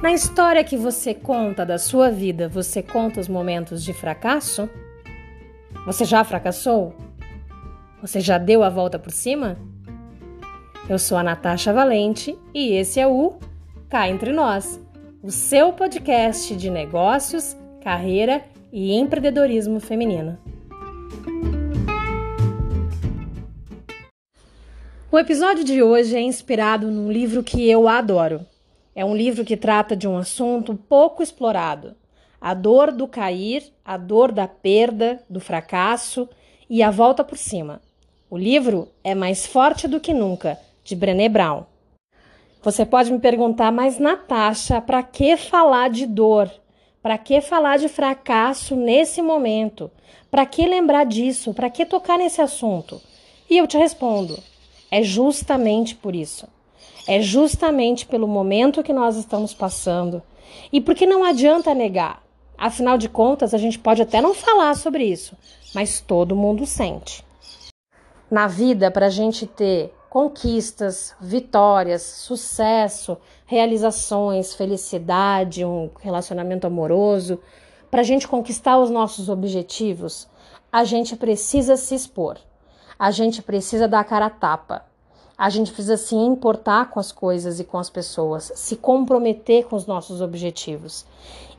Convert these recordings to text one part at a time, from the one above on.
Na história que você conta da sua vida, você conta os momentos de fracasso? Você já fracassou? Você já deu a volta por cima? Eu sou a Natasha Valente e esse é o Cá Entre Nós, o seu podcast de negócios, carreira e empreendedorismo feminino. O episódio de hoje é inspirado num livro que eu adoro. É um livro que trata de um assunto pouco explorado: a dor do cair, a dor da perda, do fracasso e a volta por cima. O livro é Mais Forte do que Nunca, de Brené Brown. Você pode me perguntar, mas Natasha, para que falar de dor? Para que falar de fracasso nesse momento? Para que lembrar disso? Para que tocar nesse assunto? E eu te respondo: é justamente por isso é justamente pelo momento que nós estamos passando e porque não adianta negar. Afinal de contas, a gente pode até não falar sobre isso, mas todo mundo sente. Na vida, para a gente ter conquistas, vitórias, sucesso, realizações, felicidade, um relacionamento amoroso, para a gente conquistar os nossos objetivos, a gente precisa se expor. A gente precisa dar a cara a tapa. A gente precisa se importar com as coisas e com as pessoas, se comprometer com os nossos objetivos.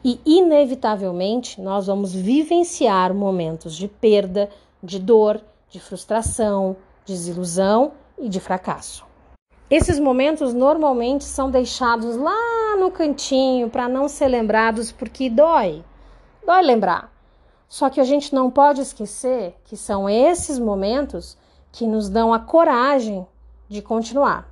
E, inevitavelmente, nós vamos vivenciar momentos de perda, de dor, de frustração, desilusão e de fracasso. Esses momentos normalmente são deixados lá no cantinho para não ser lembrados porque dói. Dói lembrar. Só que a gente não pode esquecer que são esses momentos que nos dão a coragem de continuar.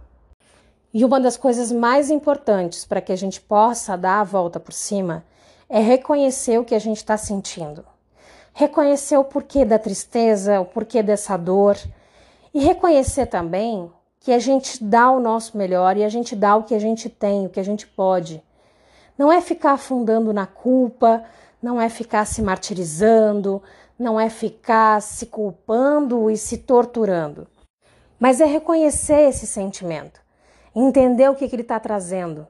E uma das coisas mais importantes para que a gente possa dar a volta por cima é reconhecer o que a gente está sentindo. Reconhecer o porquê da tristeza, o porquê dessa dor. E reconhecer também que a gente dá o nosso melhor e a gente dá o que a gente tem, o que a gente pode. Não é ficar afundando na culpa, não é ficar se martirizando, não é ficar se culpando e se torturando. Mas é reconhecer esse sentimento, entender o que, que ele está trazendo,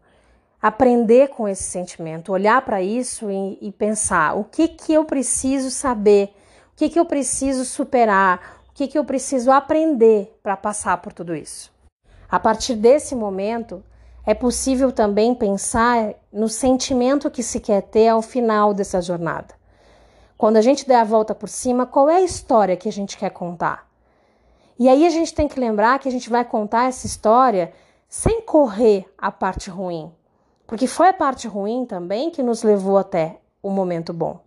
aprender com esse sentimento, olhar para isso e, e, pensar o que, que eu preciso saber, o que, que eu preciso superar, o que, que eu preciso aprender para passar por tudo isso. A partir desse momento, é possível também pensar no sentimento que se quer ter ao final dessa jornada. Quando a gente der a volta por cima, qual é a história que a gente quer contar? E aí a gente tem que lembrar que a gente vai contar essa história sem correr a parte ruim, porque foi a parte ruim também que nos levou até o momento bom.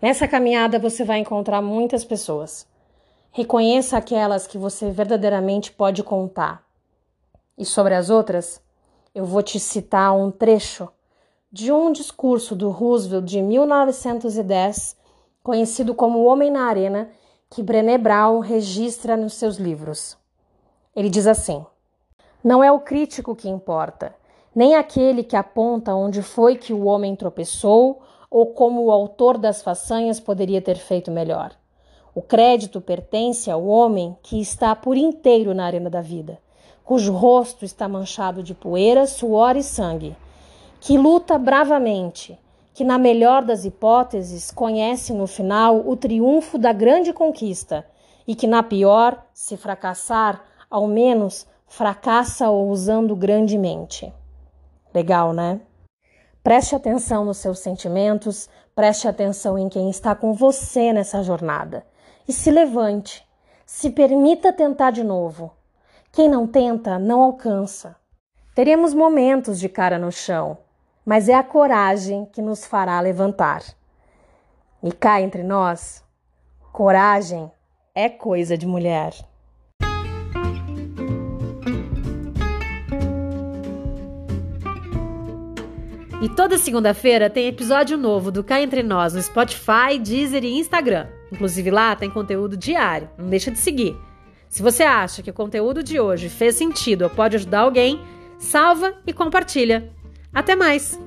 Nessa caminhada você vai encontrar muitas pessoas. Reconheça aquelas que você verdadeiramente pode contar. E sobre as outras, eu vou te citar um trecho de um discurso do Roosevelt de 1910, conhecido como O Homem na Arena, que Brené Brown registra nos seus livros. Ele diz assim: Não é o crítico que importa, nem aquele que aponta onde foi que o homem tropeçou ou como o autor das façanhas poderia ter feito melhor. O crédito pertence ao homem que está por inteiro na arena da vida, cujo rosto está manchado de poeira, suor e sangue, que luta bravamente, que, na melhor das hipóteses, conhece no final o triunfo da grande conquista e que, na pior, se fracassar, ao menos fracassa ousando grandemente. Legal, né? Preste atenção nos seus sentimentos, preste atenção em quem está com você nessa jornada e se levante. Se permita tentar de novo. Quem não tenta, não alcança. Teremos momentos de cara no chão, mas é a coragem que nos fará levantar. E cá entre nós, coragem é coisa de mulher. E toda segunda-feira tem episódio novo do Cá Entre Nós no Spotify, Deezer e Instagram. Inclusive lá tem conteúdo diário, não deixa de seguir. Se você acha que o conteúdo de hoje fez sentido ou pode ajudar alguém, salva e compartilha. Até mais!